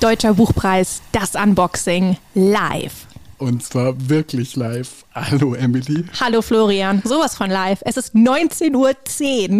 Deutscher Buchpreis, das Unboxing live. Und zwar wirklich live. Hallo Emily. Hallo Florian. Sowas von live. Es ist 19.10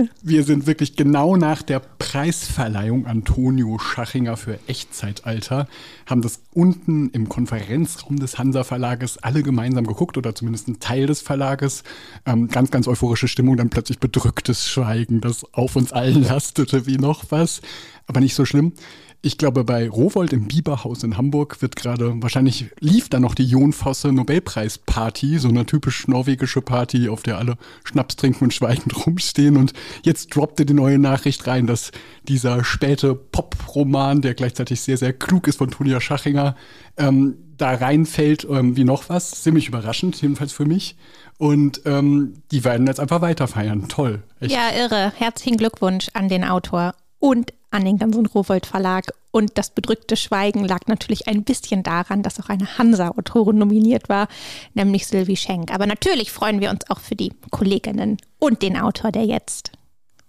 Uhr. Wir sind wirklich genau nach der Preisverleihung Antonio Schachinger für Echtzeitalter, haben das unten im Konferenzraum des Hansa Verlages alle gemeinsam geguckt oder zumindest ein Teil des Verlages. Ähm, ganz, ganz euphorische Stimmung, dann plötzlich bedrücktes Schweigen, das auf uns allen lastete wie noch was. Aber nicht so schlimm. Ich glaube, bei Rowold im Bieberhaus in Hamburg wird gerade, wahrscheinlich lief da noch die Jonfosse Nobelpreisparty, so eine typisch norwegische Party, auf der alle Schnaps trinken und schweigend rumstehen. Und jetzt droppte die neue Nachricht rein, dass dieser späte Pop-Roman, der gleichzeitig sehr, sehr klug ist von Tonia Schachinger, ähm, da reinfällt ähm, wie noch was. Ziemlich überraschend, jedenfalls für mich. Und ähm, die werden jetzt einfach weiter feiern. Toll. Echt. Ja, irre. Herzlichen Glückwunsch an den Autor und an den ganzen Rowold Verlag. Und das bedrückte Schweigen lag natürlich ein bisschen daran, dass auch eine Hansa-Autorin nominiert war, nämlich Sylvie Schenk. Aber natürlich freuen wir uns auch für die Kolleginnen und den Autor, der jetzt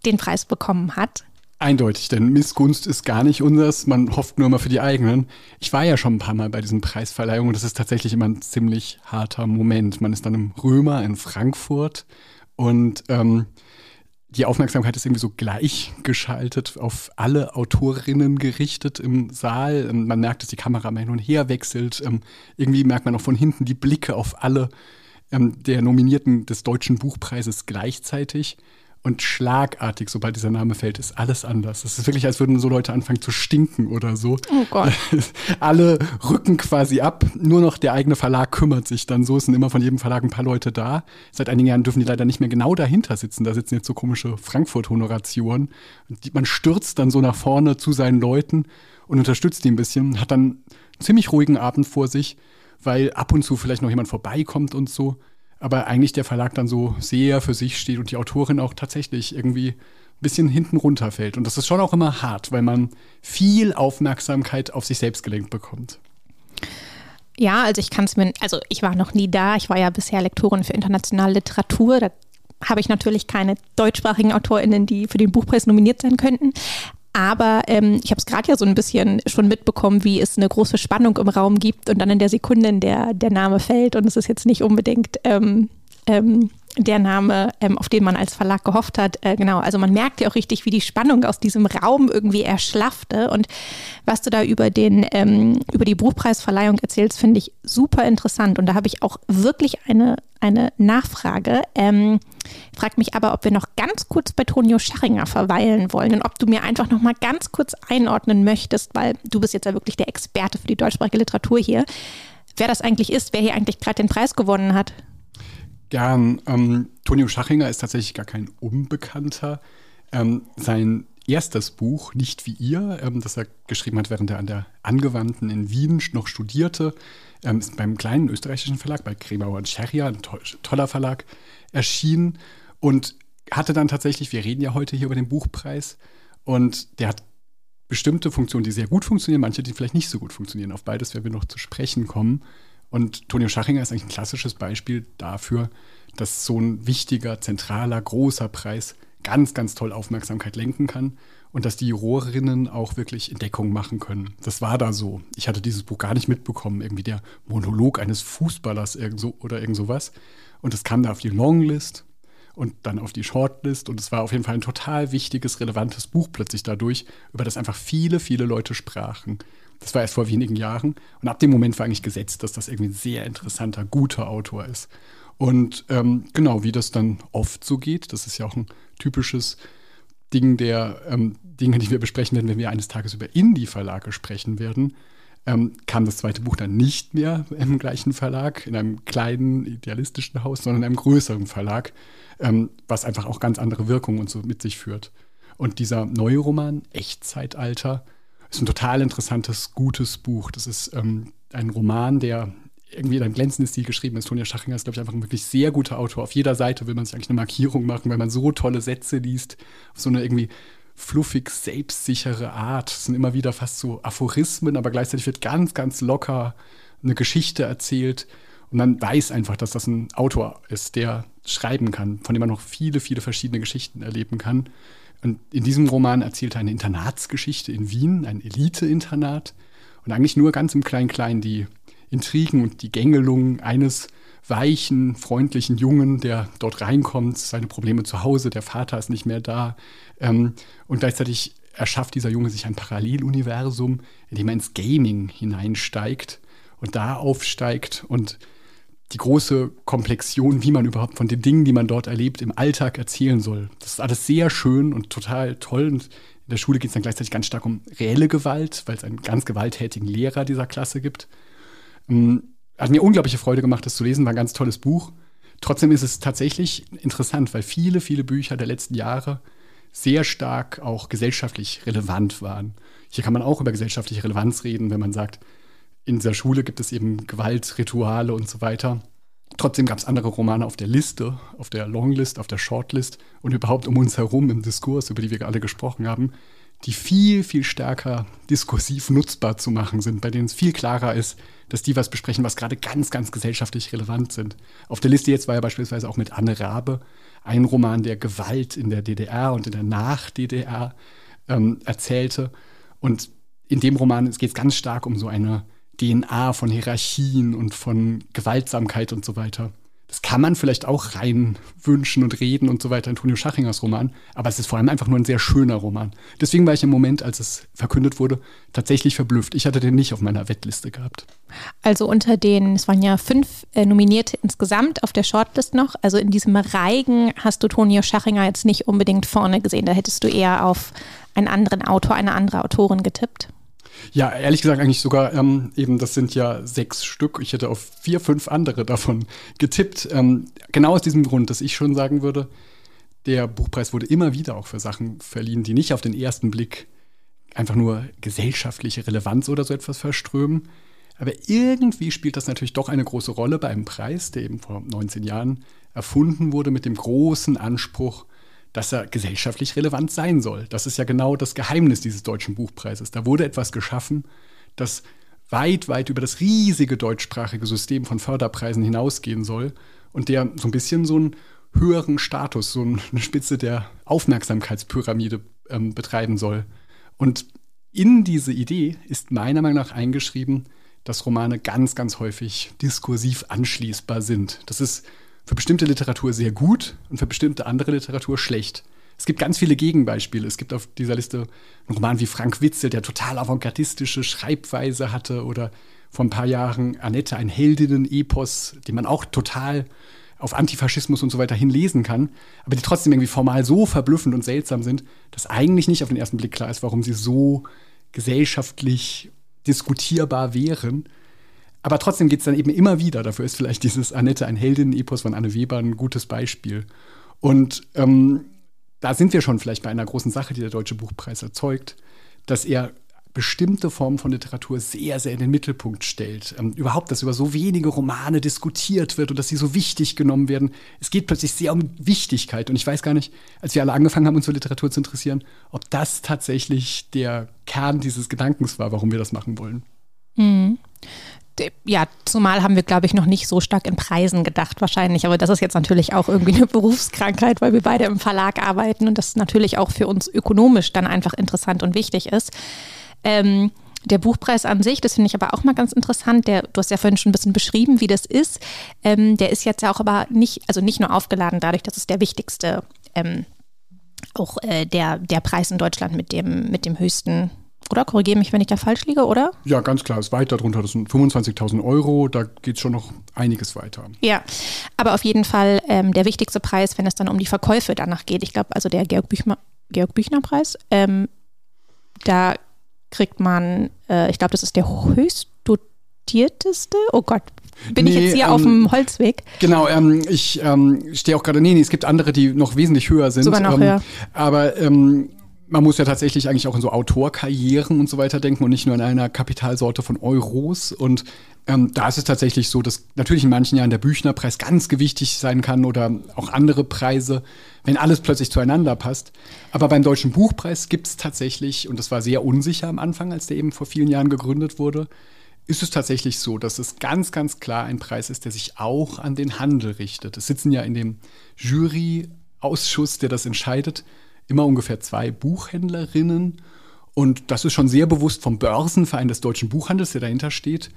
den Preis bekommen hat. Eindeutig, denn Missgunst ist gar nicht unseres. Man hofft nur immer für die eigenen. Ich war ja schon ein paar Mal bei diesen Preisverleihungen und das ist tatsächlich immer ein ziemlich harter Moment. Man ist dann im Römer in Frankfurt und ähm, die Aufmerksamkeit ist irgendwie so gleichgeschaltet auf alle Autorinnen gerichtet im Saal. Ähm, man merkt, dass die Kamera mal hin und her wechselt. Ähm, irgendwie merkt man auch von hinten die Blicke auf alle ähm, der Nominierten des Deutschen Buchpreises gleichzeitig. Und schlagartig, sobald dieser Name fällt, ist alles anders. Es ist wirklich, als würden so Leute anfangen zu stinken oder so. Oh Gott. Alle rücken quasi ab. Nur noch der eigene Verlag kümmert sich dann so. Es sind immer von jedem Verlag ein paar Leute da. Seit einigen Jahren dürfen die leider nicht mehr genau dahinter sitzen. Da sitzen jetzt so komische Frankfurt-Honorationen. Man stürzt dann so nach vorne zu seinen Leuten und unterstützt die ein bisschen. Hat dann einen ziemlich ruhigen Abend vor sich, weil ab und zu vielleicht noch jemand vorbeikommt und so aber eigentlich der Verlag dann so sehr für sich steht und die Autorin auch tatsächlich irgendwie ein bisschen hinten runterfällt. Und das ist schon auch immer hart, weil man viel Aufmerksamkeit auf sich selbst gelenkt bekommt. Ja, also ich kann es mir, also ich war noch nie da. Ich war ja bisher Lektorin für internationale Literatur. Da habe ich natürlich keine deutschsprachigen AutorInnen, die für den Buchpreis nominiert sein könnten. Aber ähm, ich habe es gerade ja so ein bisschen schon mitbekommen, wie es eine große Spannung im Raum gibt und dann in der Sekunde, in der der Name fällt und es ist jetzt nicht unbedingt ähm, ähm, der Name, ähm, auf den man als Verlag gehofft hat. Äh, genau, also man merkt ja auch richtig, wie die Spannung aus diesem Raum irgendwie erschlaffte. Und was du da über den ähm, über die Buchpreisverleihung erzählst, finde ich super interessant. Und da habe ich auch wirklich eine eine Nachfrage. Ähm, frag mich aber, ob wir noch ganz kurz bei Tonio Scharinger verweilen wollen und ob du mir einfach noch mal ganz kurz einordnen möchtest, weil du bist jetzt ja wirklich der Experte für die deutschsprachige Literatur hier. Wer das eigentlich ist, wer hier eigentlich gerade den Preis gewonnen hat. Gern. Ähm, Tonio Schachinger ist tatsächlich gar kein Unbekannter. Ähm, sein erstes Buch, Nicht wie ihr, ähm, das er geschrieben hat, während er an der Angewandten in Wien noch studierte, ähm, ist beim kleinen österreichischen Verlag, bei Kremauer und Scheria, ein to toller Verlag, erschienen und hatte dann tatsächlich, wir reden ja heute hier über den Buchpreis, und der hat bestimmte Funktionen, die sehr gut funktionieren, manche, die vielleicht nicht so gut funktionieren. Auf beides werden wir noch zu sprechen kommen. Und Tonio Schachinger ist eigentlich ein klassisches Beispiel dafür, dass so ein wichtiger, zentraler, großer Preis ganz, ganz toll Aufmerksamkeit lenken kann und dass die Jurorinnen auch wirklich Entdeckungen machen können. Das war da so. Ich hatte dieses Buch gar nicht mitbekommen, irgendwie der Monolog eines Fußballers irgend so, oder irgend sowas. Und es kam da auf die Longlist und dann auf die Shortlist und es war auf jeden Fall ein total wichtiges, relevantes Buch plötzlich dadurch, über das einfach viele, viele Leute sprachen. Das war erst vor wenigen Jahren. Und ab dem Moment war eigentlich gesetzt, dass das irgendwie ein sehr interessanter, guter Autor ist. Und ähm, genau, wie das dann oft so geht, das ist ja auch ein typisches Ding der ähm, Dinge, die wir besprechen werden, wenn wir eines Tages über Indie-Verlage sprechen werden, ähm, kam das zweite Buch dann nicht mehr im gleichen Verlag, in einem kleinen, idealistischen Haus, sondern in einem größeren Verlag, ähm, was einfach auch ganz andere Wirkungen und so mit sich führt. Und dieser neue Roman, Echtzeitalter, ist ein total interessantes, gutes Buch. Das ist ähm, ein Roman, der irgendwie in einem glänzenden Stil geschrieben ist. Tonja Schachinger ist, glaube ich, einfach ein wirklich sehr guter Autor. Auf jeder Seite will man sich eigentlich eine Markierung machen, weil man so tolle Sätze liest, auf so eine irgendwie fluffig selbstsichere Art. Es sind immer wieder fast so Aphorismen, aber gleichzeitig wird ganz, ganz locker eine Geschichte erzählt. Und man weiß einfach, dass das ein Autor ist, der schreiben kann, von dem man noch viele, viele verschiedene Geschichten erleben kann. Und in diesem Roman erzählt er eine Internatsgeschichte in Wien, ein Elite-Internat. und eigentlich nur ganz im Klein-Klein die Intrigen und die Gängelungen eines weichen, freundlichen Jungen, der dort reinkommt, seine Probleme zu Hause, der Vater ist nicht mehr da. Ähm, und gleichzeitig erschafft dieser Junge sich ein Paralleluniversum, in dem er ins Gaming hineinsteigt und da aufsteigt und die große Komplexion, wie man überhaupt von den Dingen, die man dort erlebt, im Alltag erzählen soll. Das ist alles sehr schön und total toll. Und in der Schule geht es dann gleichzeitig ganz stark um reelle Gewalt, weil es einen ganz gewalttätigen Lehrer dieser Klasse gibt. Ähm, hat mir unglaubliche Freude gemacht, das zu lesen, war ein ganz tolles Buch. Trotzdem ist es tatsächlich interessant, weil viele, viele Bücher der letzten Jahre sehr stark auch gesellschaftlich relevant waren. Hier kann man auch über gesellschaftliche Relevanz reden, wenn man sagt, in dieser Schule gibt es eben Gewaltrituale und so weiter. Trotzdem gab es andere Romane auf der Liste, auf der Longlist, auf der Shortlist und überhaupt um uns herum im Diskurs, über die wir alle gesprochen haben, die viel, viel stärker diskursiv nutzbar zu machen sind, bei denen es viel klarer ist, dass die was besprechen, was gerade ganz, ganz gesellschaftlich relevant sind. Auf der Liste jetzt war ja beispielsweise auch mit Anne Rabe ein Roman, der Gewalt in der DDR und in der Nach-DDR ähm, erzählte. Und in dem Roman geht es ganz stark um so eine DNA von Hierarchien und von Gewaltsamkeit und so weiter. Das kann man vielleicht auch rein wünschen und reden und so weiter, Antonio Schachingers Roman, aber es ist vor allem einfach nur ein sehr schöner Roman. Deswegen war ich im Moment, als es verkündet wurde, tatsächlich verblüfft. Ich hatte den nicht auf meiner Wettliste gehabt. Also unter den, es waren ja fünf äh, Nominierte insgesamt auf der Shortlist noch, also in diesem Reigen hast du Tonio Schachinger jetzt nicht unbedingt vorne gesehen. Da hättest du eher auf einen anderen Autor, eine andere Autorin getippt. Ja, ehrlich gesagt eigentlich sogar ähm, eben, das sind ja sechs Stück. Ich hätte auf vier, fünf andere davon getippt. Ähm, genau aus diesem Grund, dass ich schon sagen würde, der Buchpreis wurde immer wieder auch für Sachen verliehen, die nicht auf den ersten Blick einfach nur gesellschaftliche Relevanz oder so etwas verströmen. Aber irgendwie spielt das natürlich doch eine große Rolle bei einem Preis, der eben vor 19 Jahren erfunden wurde mit dem großen Anspruch, dass er gesellschaftlich relevant sein soll. Das ist ja genau das Geheimnis dieses deutschen Buchpreises. Da wurde etwas geschaffen, das weit, weit über das riesige deutschsprachige System von Förderpreisen hinausgehen soll und der so ein bisschen so einen höheren Status, so eine Spitze der Aufmerksamkeitspyramide ähm, betreiben soll. Und in diese Idee ist meiner Meinung nach eingeschrieben, dass Romane ganz, ganz häufig diskursiv anschließbar sind. Das ist für bestimmte Literatur sehr gut und für bestimmte andere Literatur schlecht. Es gibt ganz viele Gegenbeispiele. Es gibt auf dieser Liste einen Roman wie Frank Witzel, der total avantgardistische Schreibweise hatte, oder vor ein paar Jahren Annette, ein Heldinnen-Epos, den man auch total auf Antifaschismus und so weiter hinlesen kann, aber die trotzdem irgendwie formal so verblüffend und seltsam sind, dass eigentlich nicht auf den ersten Blick klar ist, warum sie so gesellschaftlich diskutierbar wären. Aber trotzdem geht es dann eben immer wieder. Dafür ist vielleicht dieses Annette, ein Heldinnen-Epos von Anne Weber ein gutes Beispiel. Und ähm, da sind wir schon vielleicht bei einer großen Sache, die der Deutsche Buchpreis erzeugt, dass er bestimmte Formen von Literatur sehr, sehr in den Mittelpunkt stellt. Ähm, überhaupt, dass über so wenige Romane diskutiert wird und dass sie so wichtig genommen werden. Es geht plötzlich sehr um Wichtigkeit. Und ich weiß gar nicht, als wir alle angefangen haben, uns für Literatur zu interessieren, ob das tatsächlich der Kern dieses Gedankens war, warum wir das machen wollen. Mhm ja, zumal haben wir, glaube ich, noch nicht so stark in Preisen gedacht wahrscheinlich. Aber das ist jetzt natürlich auch irgendwie eine Berufskrankheit, weil wir beide im Verlag arbeiten und das natürlich auch für uns ökonomisch dann einfach interessant und wichtig ist. Ähm, der Buchpreis an sich, das finde ich aber auch mal ganz interessant. Der, du hast ja vorhin schon ein bisschen beschrieben, wie das ist. Ähm, der ist jetzt ja auch aber nicht, also nicht nur aufgeladen dadurch, dass es der wichtigste, ähm, auch äh, der, der Preis in Deutschland mit dem, mit dem höchsten oder? Korrigiere mich, wenn ich da falsch liege, oder? Ja, ganz klar, ist weit darunter. Das sind 25.000 Euro, da geht es schon noch einiges weiter. Ja, aber auf jeden Fall ähm, der wichtigste Preis, wenn es dann um die Verkäufe danach geht. Ich glaube, also der Georg, Büchner, Georg Büchner Preis, ähm, da kriegt man, äh, ich glaube, das ist der höchst dotierteste. Oh Gott, bin nee, ich jetzt hier ähm, auf dem Holzweg? Genau, ähm, ich ähm, stehe auch gerade, nee, nee, es gibt andere, die noch wesentlich höher sind. Sogar noch ähm, höher. Aber ähm, man muss ja tatsächlich eigentlich auch in so Autorkarrieren und so weiter denken und nicht nur in einer Kapitalsorte von Euros. Und ähm, da ist es tatsächlich so, dass natürlich in manchen Jahren der Büchnerpreis ganz gewichtig sein kann oder auch andere Preise, wenn alles plötzlich zueinander passt. Aber beim Deutschen Buchpreis gibt es tatsächlich, und das war sehr unsicher am Anfang, als der eben vor vielen Jahren gegründet wurde, ist es tatsächlich so, dass es ganz, ganz klar ein Preis ist, der sich auch an den Handel richtet. Es sitzen ja in dem Juryausschuss, der das entscheidet, immer ungefähr zwei Buchhändlerinnen. Und das ist schon sehr bewusst vom Börsenverein des deutschen Buchhandels, der dahinter steht,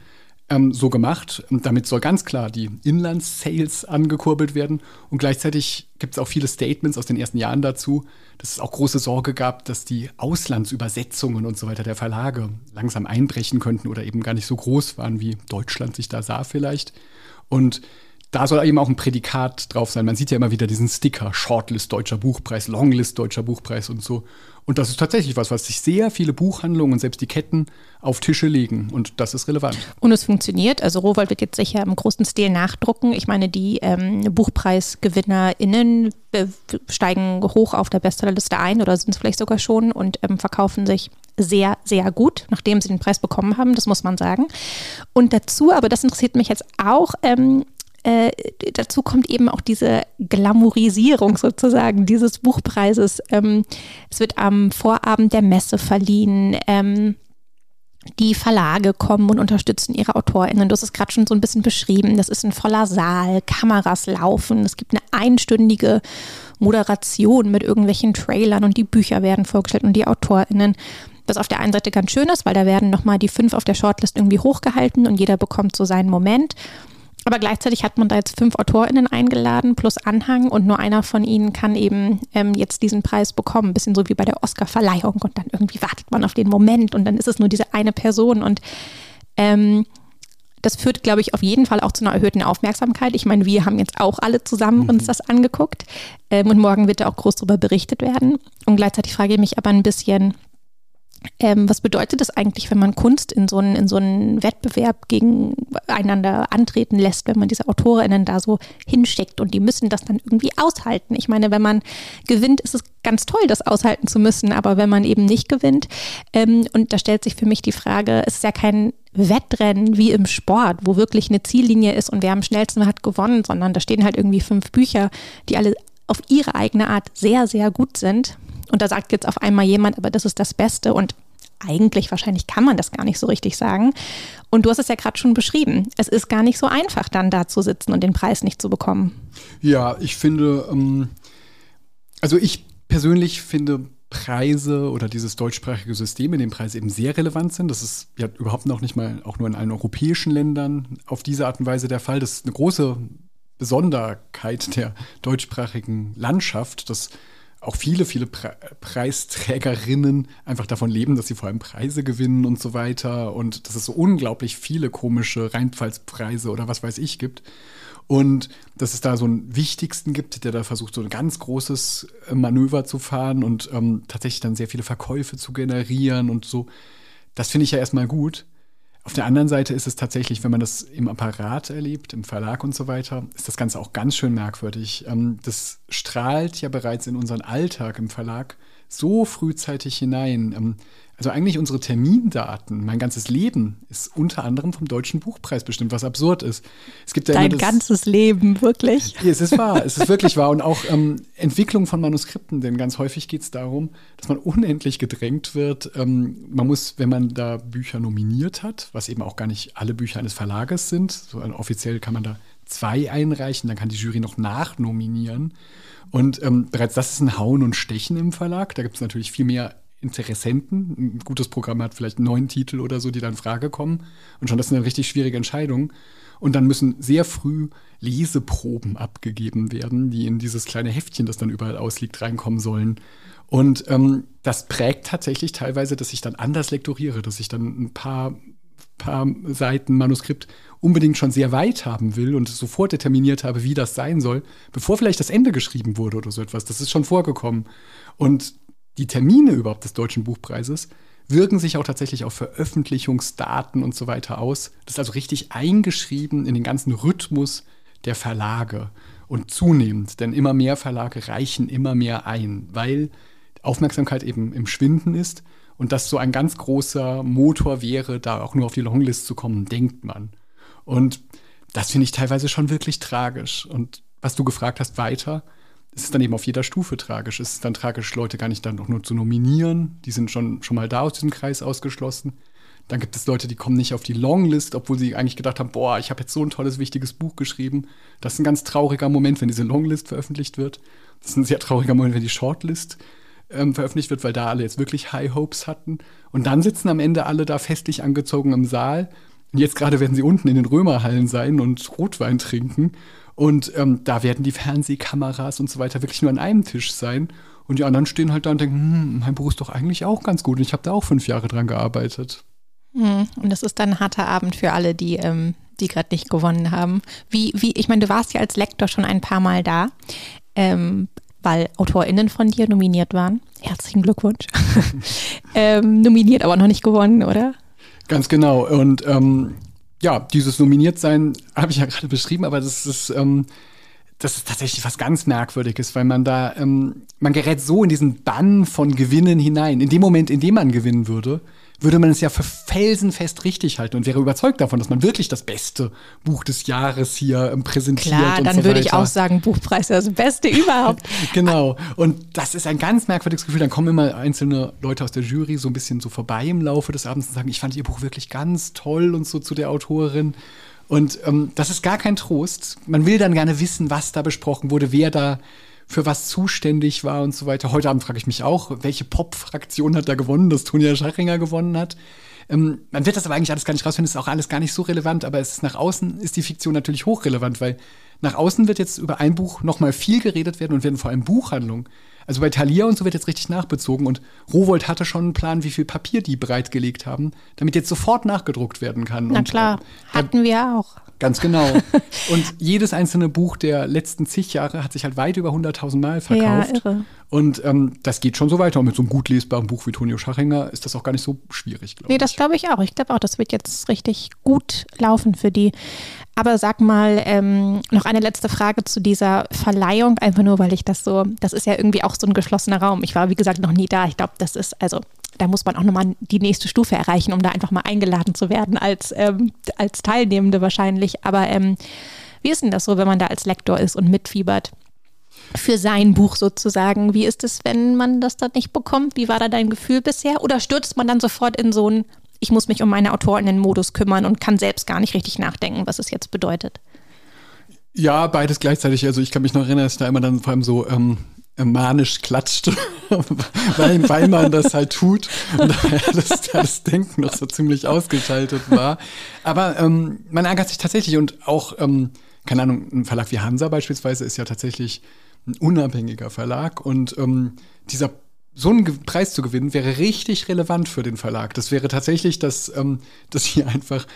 ähm, so gemacht. Und damit soll ganz klar die Inlandssales angekurbelt werden. Und gleichzeitig gibt es auch viele Statements aus den ersten Jahren dazu, dass es auch große Sorge gab, dass die Auslandsübersetzungen und so weiter der Verlage langsam einbrechen könnten oder eben gar nicht so groß waren, wie Deutschland sich da sah vielleicht. Und da soll eben auch ein Prädikat drauf sein. Man sieht ja immer wieder diesen Sticker, Shortlist Deutscher Buchpreis, Longlist Deutscher Buchpreis und so. Und das ist tatsächlich was, was sich sehr viele Buchhandlungen und selbst die Ketten auf Tische legen. Und das ist relevant. Und es funktioniert. Also Rowold wird jetzt sicher im großen Stil nachdrucken. Ich meine, die ähm, BuchpreisgewinnerInnen steigen hoch auf der Bestsellerliste ein oder sind es vielleicht sogar schon und ähm, verkaufen sich sehr, sehr gut, nachdem sie den Preis bekommen haben, das muss man sagen. Und dazu, aber das interessiert mich jetzt auch, ähm, äh, dazu kommt eben auch diese Glamourisierung sozusagen dieses Buchpreises. Ähm, es wird am Vorabend der Messe verliehen. Ähm, die Verlage kommen und unterstützen ihre AutorInnen. Du hast es gerade schon so ein bisschen beschrieben. Das ist ein voller Saal, Kameras laufen. Es gibt eine einstündige Moderation mit irgendwelchen Trailern und die Bücher werden vorgestellt und die AutorInnen. Was auf der einen Seite ganz schön ist, weil da werden nochmal die fünf auf der Shortlist irgendwie hochgehalten und jeder bekommt so seinen Moment. Aber gleichzeitig hat man da jetzt fünf AutorInnen eingeladen plus Anhang und nur einer von ihnen kann eben ähm, jetzt diesen Preis bekommen. Ein bisschen so wie bei der Oscar-Verleihung und dann irgendwie wartet man auf den Moment und dann ist es nur diese eine Person und ähm, das führt, glaube ich, auf jeden Fall auch zu einer erhöhten Aufmerksamkeit. Ich meine, wir haben jetzt auch alle zusammen mhm. uns das angeguckt ähm, und morgen wird da auch groß darüber berichtet werden. Und gleichzeitig frage ich mich aber ein bisschen, ähm, was bedeutet das eigentlich, wenn man Kunst in so einen, in so Wettbewerb gegeneinander antreten lässt, wenn man diese AutorInnen da so hinsteckt und die müssen das dann irgendwie aushalten? Ich meine, wenn man gewinnt, ist es ganz toll, das aushalten zu müssen, aber wenn man eben nicht gewinnt, ähm, und da stellt sich für mich die Frage, es ist ja kein Wettrennen wie im Sport, wo wirklich eine Ziellinie ist und wer am schnellsten hat gewonnen, sondern da stehen halt irgendwie fünf Bücher, die alle auf ihre eigene Art sehr, sehr gut sind. Und da sagt jetzt auf einmal jemand, aber das ist das Beste und eigentlich wahrscheinlich kann man das gar nicht so richtig sagen. Und du hast es ja gerade schon beschrieben. Es ist gar nicht so einfach, dann da zu sitzen und den Preis nicht zu bekommen. Ja, ich finde, ähm, also ich persönlich finde Preise oder dieses deutschsprachige System, in dem Preise eben sehr relevant sind. Das ist ja überhaupt noch nicht mal auch nur in allen europäischen Ländern auf diese Art und Weise der Fall. Das ist eine große Besonderheit der deutschsprachigen Landschaft, dass auch viele, viele Pre Preisträgerinnen einfach davon leben, dass sie vor allem Preise gewinnen und so weiter und dass es so unglaublich viele komische Rheinpfalzpreise oder was weiß ich gibt. Und dass es da so einen Wichtigsten gibt, der da versucht, so ein ganz großes äh, Manöver zu fahren und ähm, tatsächlich dann sehr viele Verkäufe zu generieren und so. Das finde ich ja erstmal gut. Auf der anderen Seite ist es tatsächlich, wenn man das im Apparat erlebt, im Verlag und so weiter, ist das Ganze auch ganz schön merkwürdig. Ähm, das strahlt ja bereits in unseren Alltag im Verlag so frühzeitig hinein. Ähm, also eigentlich unsere Termindaten, mein ganzes Leben ist unter anderem vom Deutschen Buchpreis bestimmt, was absurd ist. Es gibt ja Dein das, ganzes Leben, wirklich. Ja, es ist wahr, es ist wirklich wahr. Und auch ähm, Entwicklung von Manuskripten, denn ganz häufig geht es darum, dass man unendlich gedrängt wird. Ähm, man muss, wenn man da Bücher nominiert hat, was eben auch gar nicht alle Bücher eines Verlages sind, so offiziell kann man da zwei einreichen, dann kann die Jury noch nachnominieren. Und ähm, bereits das ist ein Hauen und Stechen im Verlag. Da gibt es natürlich viel mehr Interessenten. Ein gutes Programm hat vielleicht neun Titel oder so, die dann in Frage kommen. Und schon das ist eine richtig schwierige Entscheidung. Und dann müssen sehr früh Leseproben abgegeben werden, die in dieses kleine Heftchen, das dann überall ausliegt, reinkommen sollen. Und ähm, das prägt tatsächlich teilweise, dass ich dann anders lektoriere, dass ich dann ein paar, paar Seiten Manuskript unbedingt schon sehr weit haben will und sofort determiniert habe, wie das sein soll, bevor vielleicht das Ende geschrieben wurde oder so etwas. Das ist schon vorgekommen. Und die Termine überhaupt des Deutschen Buchpreises wirken sich auch tatsächlich auf Veröffentlichungsdaten und so weiter aus. Das ist also richtig eingeschrieben in den ganzen Rhythmus der Verlage und zunehmend, denn immer mehr Verlage reichen immer mehr ein, weil Aufmerksamkeit eben im Schwinden ist und das so ein ganz großer Motor wäre, da auch nur auf die Longlist zu kommen, denkt man. Und das finde ich teilweise schon wirklich tragisch. Und was du gefragt hast weiter, es ist dann eben auf jeder Stufe tragisch. Es ist dann tragisch, Leute gar nicht dann noch nur zu nominieren. Die sind schon, schon mal da aus diesem Kreis ausgeschlossen. Dann gibt es Leute, die kommen nicht auf die Longlist, obwohl sie eigentlich gedacht haben, boah, ich habe jetzt so ein tolles, wichtiges Buch geschrieben. Das ist ein ganz trauriger Moment, wenn diese Longlist veröffentlicht wird. Das ist ein sehr trauriger Moment, wenn die Shortlist ähm, veröffentlicht wird, weil da alle jetzt wirklich High Hopes hatten. Und dann sitzen am Ende alle da festlich angezogen im Saal. Und jetzt gerade werden sie unten in den Römerhallen sein und Rotwein trinken. Und ähm, da werden die Fernsehkameras und so weiter wirklich nur an einem Tisch sein. Und die anderen stehen halt da und denken, hm, mein Buch ist doch eigentlich auch ganz gut. Und ich habe da auch fünf Jahre dran gearbeitet. Hm, und das ist dann ein harter Abend für alle, die, ähm, die gerade nicht gewonnen haben. Wie, wie, ich meine, du warst ja als Lektor schon ein paar Mal da, ähm, weil AutorInnen von dir nominiert waren. Herzlichen Glückwunsch. ähm, nominiert, aber noch nicht gewonnen, oder? Ganz genau. Und ähm, ja, dieses Nominiertsein habe ich ja gerade beschrieben, aber das ist, ähm, das ist tatsächlich was ganz Merkwürdiges, weil man da, ähm, man gerät so in diesen Bann von Gewinnen hinein. In dem Moment, in dem man gewinnen würde, würde man es ja für felsenfest richtig halten und wäre überzeugt davon, dass man wirklich das beste Buch des Jahres hier ähm, präsentiert. Klar, dann so würde ich auch sagen, Buchpreis ist das Beste überhaupt. genau. Und das ist ein ganz merkwürdiges Gefühl. Dann kommen immer einzelne Leute aus der Jury so ein bisschen so vorbei im Laufe des Abends und sagen, ich fand ihr Buch wirklich ganz toll und so zu der Autorin. Und ähm, das ist gar kein Trost. Man will dann gerne wissen, was da besprochen wurde, wer da für was zuständig war und so weiter. Heute Abend frage ich mich auch, welche Pop-Fraktion hat da gewonnen, dass Tonja Schachinger gewonnen hat. Ähm, man wird das aber eigentlich alles gar nicht rausfinden, ist auch alles gar nicht so relevant, aber es ist nach außen ist die Fiktion natürlich hochrelevant, weil nach außen wird jetzt über ein Buch nochmal viel geredet werden und werden vor allem Buchhandlungen. Also bei Thalia und so wird jetzt richtig nachbezogen und Rowold hatte schon einen Plan, wie viel Papier die bereitgelegt haben, damit jetzt sofort nachgedruckt werden kann. Na und, klar, äh, hatten wir auch. Ganz genau. Und jedes einzelne Buch der letzten zig Jahre hat sich halt weit über 100.000 Mal verkauft. Ja, irre. Und ähm, das geht schon so weiter. Und mit so einem gut lesbaren Buch wie Tonio Schachinger ist das auch gar nicht so schwierig, glaube nee, ich. Nee, das glaube ich auch. Ich glaube auch, das wird jetzt richtig gut laufen für die. Aber sag mal, ähm, noch eine letzte Frage zu dieser Verleihung, einfach nur, weil ich das so, das ist ja irgendwie auch so ein geschlossener Raum. Ich war, wie gesagt, noch nie da. Ich glaube, das ist, also da muss man auch nochmal die nächste Stufe erreichen, um da einfach mal eingeladen zu werden als, ähm, als Teilnehmende wahrscheinlich. Aber ähm, wie ist denn das so, wenn man da als Lektor ist und mitfiebert? Für sein Buch sozusagen. Wie ist es, wenn man das dann nicht bekommt? Wie war da dein Gefühl bisher? Oder stürzt man dann sofort in so ein, ich muss mich um meine Autorinnen-Modus kümmern und kann selbst gar nicht richtig nachdenken, was es jetzt bedeutet? Ja, beides gleichzeitig. Also ich kann mich noch erinnern, dass ich da immer dann vor allem so ähm, manisch klatschte, weil, weil man das halt tut und daher das, das Denken noch so ziemlich ausgeschaltet war. Aber ähm, man ärgert sich tatsächlich und auch, ähm, keine Ahnung, ein Verlag wie Hansa beispielsweise ist ja tatsächlich ein unabhängiger Verlag und ähm, dieser so einen Preis zu gewinnen, wäre richtig relevant für den Verlag. Das wäre tatsächlich, dass, ähm, dass hier einfach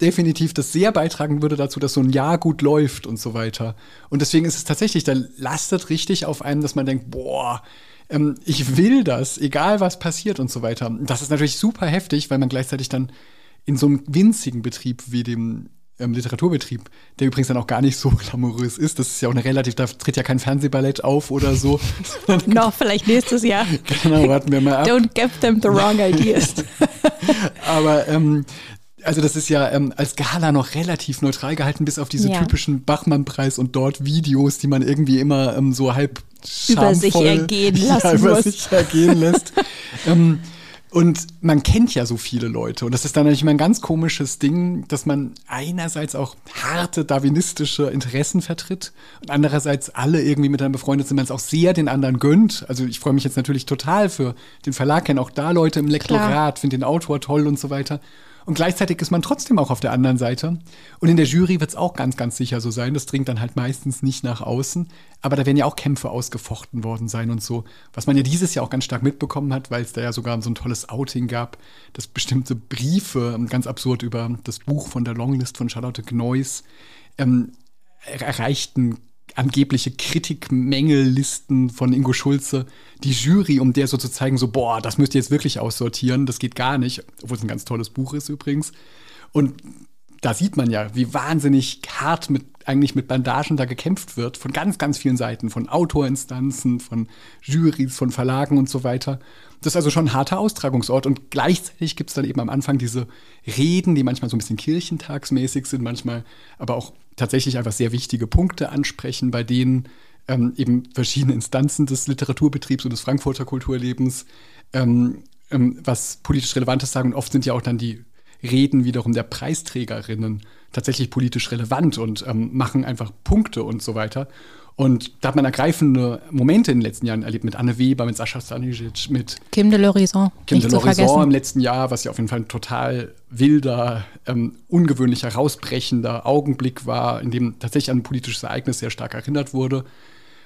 definitiv das sehr beitragen würde dazu, dass so ein Jahr gut läuft und so weiter. Und deswegen ist es tatsächlich, da lastet richtig auf einem, dass man denkt, boah, ähm, ich will das, egal was passiert und so weiter. Das ist natürlich super heftig, weil man gleichzeitig dann in so einem winzigen Betrieb wie dem ähm, Literaturbetrieb, der übrigens dann auch gar nicht so glamourös ist. Das ist ja auch eine relativ, da tritt ja kein Fernsehballett auf oder so. Noch vielleicht nächstes Jahr. Genau, warten wir mal ab. Don't give them the wrong ideas. Aber ähm, also das ist ja ähm, als Gala noch relativ neutral gehalten, bis auf diese ja. typischen Bachmann-Preis und dort Videos, die man irgendwie immer ähm, so halb über sich ergehen lassen ja, über muss. sich ergehen lässt. ähm, und man kennt ja so viele Leute. Und das ist dann natürlich immer ein ganz komisches Ding, dass man einerseits auch harte darwinistische Interessen vertritt und andererseits alle irgendwie mit einem befreundet sind, man es auch sehr den anderen gönnt. Also ich freue mich jetzt natürlich total für den Verlag, kenne auch da Leute im Lektorat, finde den Autor toll und so weiter. Und gleichzeitig ist man trotzdem auch auf der anderen Seite. Und in der Jury wird es auch ganz, ganz sicher so sein. Das dringt dann halt meistens nicht nach außen. Aber da werden ja auch Kämpfe ausgefochten worden sein und so. Was man ja dieses Jahr auch ganz stark mitbekommen hat, weil es da ja sogar so ein tolles Outing gab, dass bestimmte Briefe, ganz absurd über das Buch von der Longlist von Charlotte Gneuss, ähm, erreichten angebliche Kritikmängellisten von Ingo Schulze die Jury, um der so zu zeigen, so, boah, das müsst ihr jetzt wirklich aussortieren, das geht gar nicht, obwohl es ein ganz tolles Buch ist übrigens. Und da sieht man ja, wie wahnsinnig hart mit eigentlich mit Bandagen da gekämpft wird, von ganz, ganz vielen Seiten, von Autorinstanzen, von Jurys, von Verlagen und so weiter. Das ist also schon ein harter Austragungsort und gleichzeitig gibt es dann eben am Anfang diese Reden, die manchmal so ein bisschen kirchentagsmäßig sind, manchmal aber auch tatsächlich einfach sehr wichtige Punkte ansprechen, bei denen ähm, eben verschiedene Instanzen des Literaturbetriebs und des Frankfurter Kulturlebens ähm, ähm, was politisch Relevantes sagen. Und oft sind ja auch dann die Reden wiederum der Preisträgerinnen tatsächlich politisch relevant und ähm, machen einfach Punkte und so weiter. Und da hat man ergreifende Momente in den letzten Jahren erlebt mit Anne Weber, mit Sascha Stanisic, mit Kim de l'Horizon. Kim de l'Horizon im letzten Jahr, was ja auf jeden Fall ein total wilder, ähm, ungewöhnlicher, rausbrechender Augenblick war, in dem tatsächlich an ein politisches Ereignis sehr stark erinnert wurde.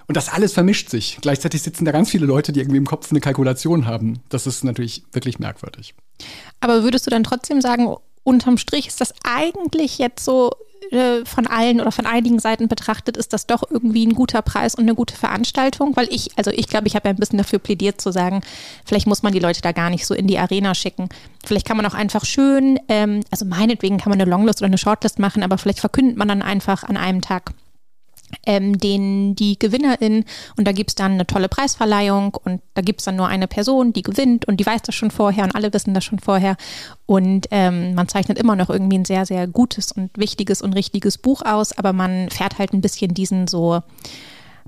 Und das alles vermischt sich. Gleichzeitig sitzen da ganz viele Leute, die irgendwie im Kopf eine Kalkulation haben. Das ist natürlich wirklich merkwürdig. Aber würdest du dann trotzdem sagen, unterm Strich ist das eigentlich jetzt so äh, von allen oder von einigen Seiten betrachtet, ist das doch irgendwie ein guter Preis und eine gute Veranstaltung? Weil ich, also ich glaube, ich habe ja ein bisschen dafür plädiert zu sagen, vielleicht muss man die Leute da gar nicht so in die Arena schicken. Vielleicht kann man auch einfach schön, ähm, also meinetwegen kann man eine Longlist oder eine Shortlist machen, aber vielleicht verkündet man dann einfach an einem Tag ähm, den die Gewinnerin und da gibt es dann eine tolle Preisverleihung und da gibt es dann nur eine Person, die gewinnt und die weiß das schon vorher und alle wissen das schon vorher und ähm, man zeichnet immer noch irgendwie ein sehr, sehr gutes und wichtiges und richtiges Buch aus, aber man fährt halt ein bisschen diesen so,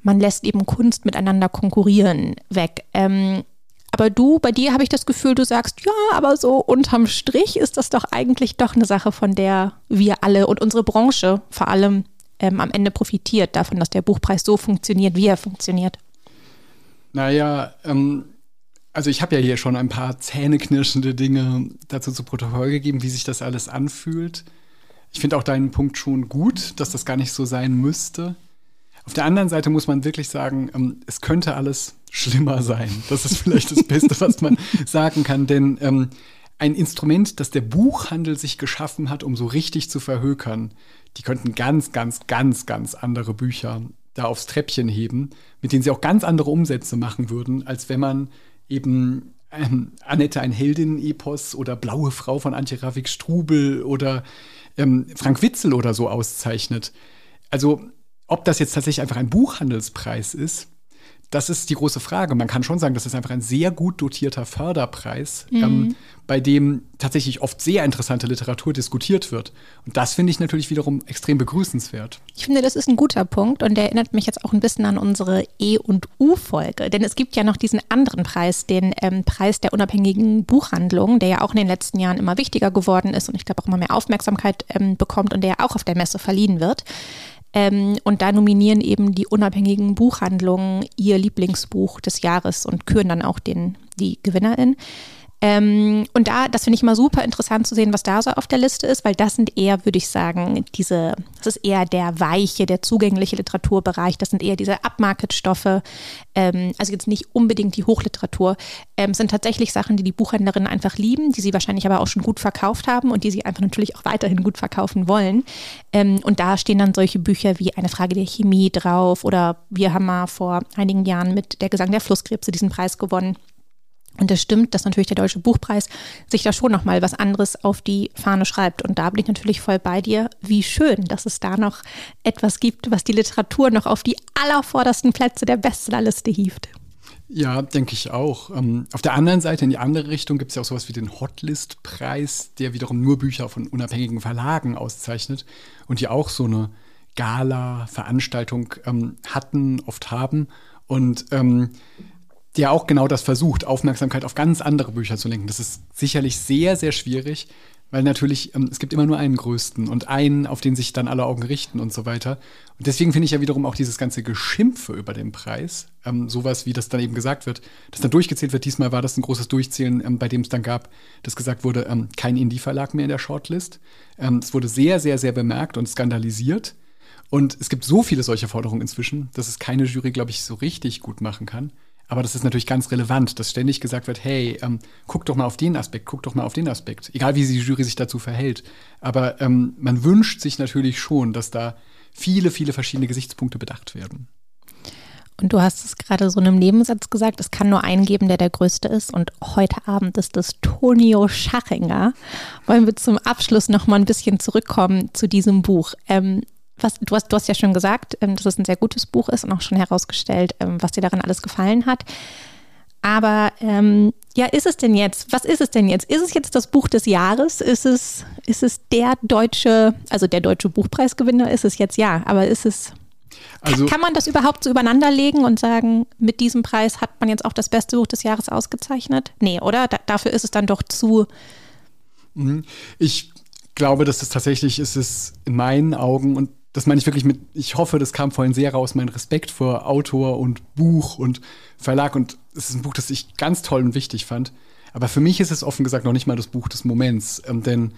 man lässt eben Kunst miteinander konkurrieren weg. Ähm, aber du, bei dir habe ich das Gefühl, du sagst, ja, aber so unterm Strich ist das doch eigentlich doch eine Sache, von der wir alle und unsere Branche vor allem ähm, am Ende profitiert davon, dass der Buchpreis so funktioniert, wie er funktioniert? Naja, ähm, also ich habe ja hier schon ein paar zähneknirschende Dinge dazu zu Protokoll gegeben, wie sich das alles anfühlt. Ich finde auch deinen Punkt schon gut, dass das gar nicht so sein müsste. Auf der anderen Seite muss man wirklich sagen, ähm, es könnte alles schlimmer sein. Das ist vielleicht das Beste, was man sagen kann, denn ähm, ein Instrument, das der Buchhandel sich geschaffen hat, um so richtig zu verhökern, die könnten ganz, ganz, ganz, ganz andere Bücher da aufs Treppchen heben, mit denen sie auch ganz andere Umsätze machen würden, als wenn man eben ähm, Annette ein Heldin-Epos oder Blaue Frau von Antje Ravik Strubel oder ähm, Frank Witzel oder so auszeichnet. Also, ob das jetzt tatsächlich einfach ein Buchhandelspreis ist, das ist die große Frage. Man kann schon sagen, das ist einfach ein sehr gut dotierter Förderpreis, mhm. ähm, bei dem tatsächlich oft sehr interessante Literatur diskutiert wird. Und das finde ich natürlich wiederum extrem begrüßenswert. Ich finde, das ist ein guter Punkt und der erinnert mich jetzt auch ein bisschen an unsere E- und U-Folge. Denn es gibt ja noch diesen anderen Preis, den ähm, Preis der unabhängigen Buchhandlung, der ja auch in den letzten Jahren immer wichtiger geworden ist und ich glaube auch immer mehr Aufmerksamkeit ähm, bekommt und der ja auch auf der Messe verliehen wird. Ähm, und da nominieren eben die unabhängigen Buchhandlungen ihr Lieblingsbuch des Jahres und küren dann auch den, die Gewinnerin. Ähm, und da, das finde ich immer super interessant zu sehen, was da so auf der Liste ist, weil das sind eher, würde ich sagen, diese, das ist eher der weiche, der zugängliche Literaturbereich, das sind eher diese Upmarket-Stoffe, ähm, also jetzt nicht unbedingt die Hochliteratur, ähm, sind tatsächlich Sachen, die die Buchhändlerinnen einfach lieben, die sie wahrscheinlich aber auch schon gut verkauft haben und die sie einfach natürlich auch weiterhin gut verkaufen wollen. Ähm, und da stehen dann solche Bücher wie Eine Frage der Chemie drauf oder wir haben mal vor einigen Jahren mit Der Gesang der Flusskrebse diesen Preis gewonnen. Und das stimmt, dass natürlich der Deutsche Buchpreis sich da schon nochmal was anderes auf die Fahne schreibt. Und da bin ich natürlich voll bei dir. Wie schön, dass es da noch etwas gibt, was die Literatur noch auf die allervordersten Plätze der Bestsellerliste hieft. Ja, denke ich auch. Ähm, auf der anderen Seite, in die andere Richtung, gibt es ja auch sowas wie den Hotlist-Preis, der wiederum nur Bücher von unabhängigen Verlagen auszeichnet und die auch so eine Gala-Veranstaltung ähm, hatten, oft haben. Und ähm, der auch genau das versucht, Aufmerksamkeit auf ganz andere Bücher zu lenken. Das ist sicherlich sehr, sehr schwierig, weil natürlich ähm, es gibt immer nur einen größten und einen, auf den sich dann alle Augen richten und so weiter. Und deswegen finde ich ja wiederum auch dieses ganze Geschimpfe über den Preis, ähm, sowas wie das dann eben gesagt wird, dass dann durchgezählt wird. Diesmal war das ein großes Durchzählen, ähm, bei dem es dann gab, dass gesagt wurde, ähm, kein Indie-Verlag mehr in der Shortlist. Ähm, es wurde sehr, sehr, sehr bemerkt und skandalisiert. Und es gibt so viele solche Forderungen inzwischen, dass es keine Jury, glaube ich, so richtig gut machen kann. Aber das ist natürlich ganz relevant, dass ständig gesagt wird, hey, ähm, guck doch mal auf den Aspekt, guck doch mal auf den Aspekt. Egal wie die Jury sich dazu verhält. Aber ähm, man wünscht sich natürlich schon, dass da viele, viele verschiedene Gesichtspunkte bedacht werden. Und du hast es gerade so in einem Nebensatz gesagt, es kann nur einen geben, der der größte ist. Und heute Abend ist es Tonio Schachinger. Wollen wir zum Abschluss noch mal ein bisschen zurückkommen zu diesem Buch. Ähm, was, du, hast, du hast ja schon gesagt, ähm, dass es ein sehr gutes Buch ist und auch schon herausgestellt, ähm, was dir daran alles gefallen hat. Aber ähm, ja, ist es denn jetzt? Was ist es denn jetzt? Ist es jetzt das Buch des Jahres? Ist es, ist es der deutsche, also der deutsche Buchpreisgewinner? Ist es jetzt ja, aber ist es. Also, kann man das überhaupt so übereinander legen und sagen, mit diesem Preis hat man jetzt auch das beste Buch des Jahres ausgezeichnet? Nee, oder? Da, dafür ist es dann doch zu. Mhm. Ich glaube, dass es tatsächlich ist es in meinen Augen und das meine ich wirklich mit, ich hoffe, das kam vorhin sehr raus, mein Respekt vor Autor und Buch und Verlag. Und es ist ein Buch, das ich ganz toll und wichtig fand. Aber für mich ist es offen gesagt noch nicht mal das Buch des Moments. Ähm, denn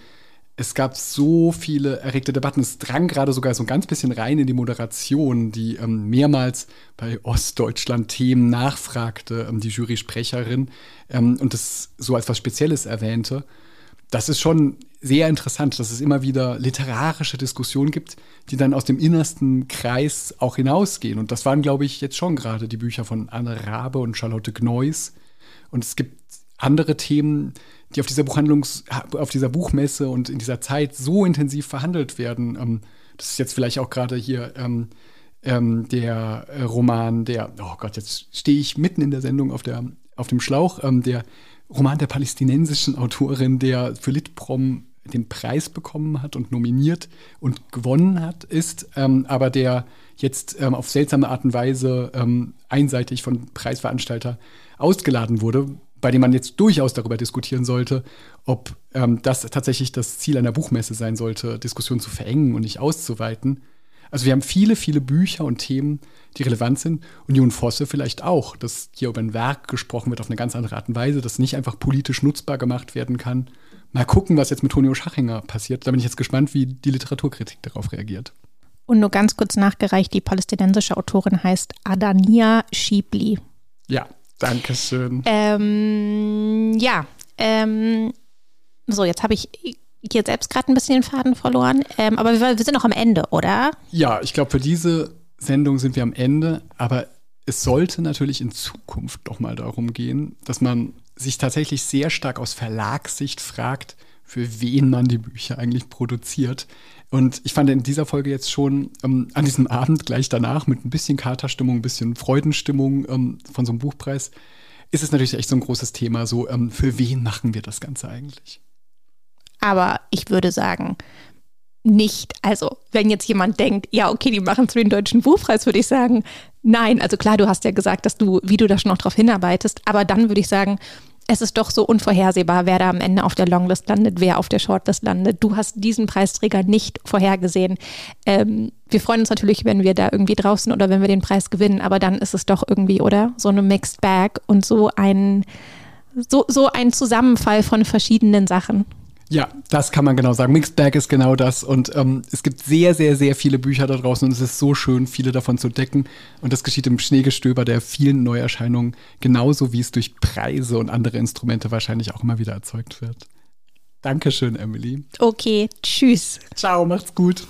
es gab so viele erregte Debatten. Es drang gerade sogar so ein ganz bisschen rein in die Moderation, die ähm, mehrmals bei Ostdeutschland-Themen nachfragte, ähm, die Jurysprecherin, ähm, und das so als was Spezielles erwähnte. Das ist schon sehr interessant, dass es immer wieder literarische Diskussionen gibt, die dann aus dem innersten Kreis auch hinausgehen. Und das waren, glaube ich, jetzt schon gerade die Bücher von Anne Rabe und Charlotte Gneuss. Und es gibt andere Themen, die auf dieser Buchhandlungs, auf dieser Buchmesse und in dieser Zeit so intensiv verhandelt werden. Ähm, das ist jetzt vielleicht auch gerade hier ähm, ähm, der äh, Roman, der, oh Gott, jetzt stehe ich mitten in der Sendung auf, der, auf dem Schlauch, ähm, der Roman der palästinensischen Autorin, der für Litprom den Preis bekommen hat und nominiert und gewonnen hat, ist, ähm, aber der jetzt ähm, auf seltsame Art und Weise einseitig von Preisveranstalter ausgeladen wurde, bei dem man jetzt durchaus darüber diskutieren sollte, ob ähm, das tatsächlich das Ziel einer Buchmesse sein sollte, Diskussionen zu verengen und nicht auszuweiten. Also wir haben viele, viele Bücher und Themen, die relevant sind. Und Jon Fosse vielleicht auch, dass hier über ein Werk gesprochen wird auf eine ganz andere Art und Weise, das nicht einfach politisch nutzbar gemacht werden kann. Mal gucken, was jetzt mit Tonio Schachinger passiert. Da bin ich jetzt gespannt, wie die Literaturkritik darauf reagiert. Und nur ganz kurz nachgereicht, die palästinensische Autorin heißt Adania Schibli. Ja, Dankeschön. Ähm, ja, ähm, so, jetzt habe ich hier selbst gerade ein bisschen den Faden verloren, ähm, aber wir, wir, sind noch am Ende, oder? Ja, ich glaube, für diese Sendung sind wir am Ende, aber es sollte natürlich in Zukunft doch mal darum gehen, dass man sich tatsächlich sehr stark aus Verlagssicht fragt, für wen man die Bücher eigentlich produziert. Und ich fand in dieser Folge jetzt schon ähm, an diesem Abend gleich danach mit ein bisschen Katerstimmung, ein bisschen Freudenstimmung ähm, von so einem Buchpreis, ist es natürlich echt so ein großes Thema. So, ähm, für wen machen wir das Ganze eigentlich? Aber ich würde sagen, nicht, also wenn jetzt jemand denkt, ja, okay, die machen es für den Deutschen Buchpreis, würde ich sagen, nein. Also klar, du hast ja gesagt, dass du, wie du da schon noch drauf hinarbeitest, aber dann würde ich sagen, es ist doch so unvorhersehbar, wer da am Ende auf der Longlist landet, wer auf der Shortlist landet. Du hast diesen Preisträger nicht vorhergesehen. Ähm, wir freuen uns natürlich, wenn wir da irgendwie draußen oder wenn wir den Preis gewinnen, aber dann ist es doch irgendwie, oder? So eine Mixed Bag und so ein, so, so ein Zusammenfall von verschiedenen Sachen. Ja, das kann man genau sagen. Mixed Bag ist genau das. Und ähm, es gibt sehr, sehr, sehr viele Bücher da draußen und es ist so schön, viele davon zu decken. Und das geschieht im Schneegestöber der vielen Neuerscheinungen, genauso wie es durch Preise und andere Instrumente wahrscheinlich auch immer wieder erzeugt wird. Dankeschön, Emily. Okay, tschüss. Ciao, macht's gut.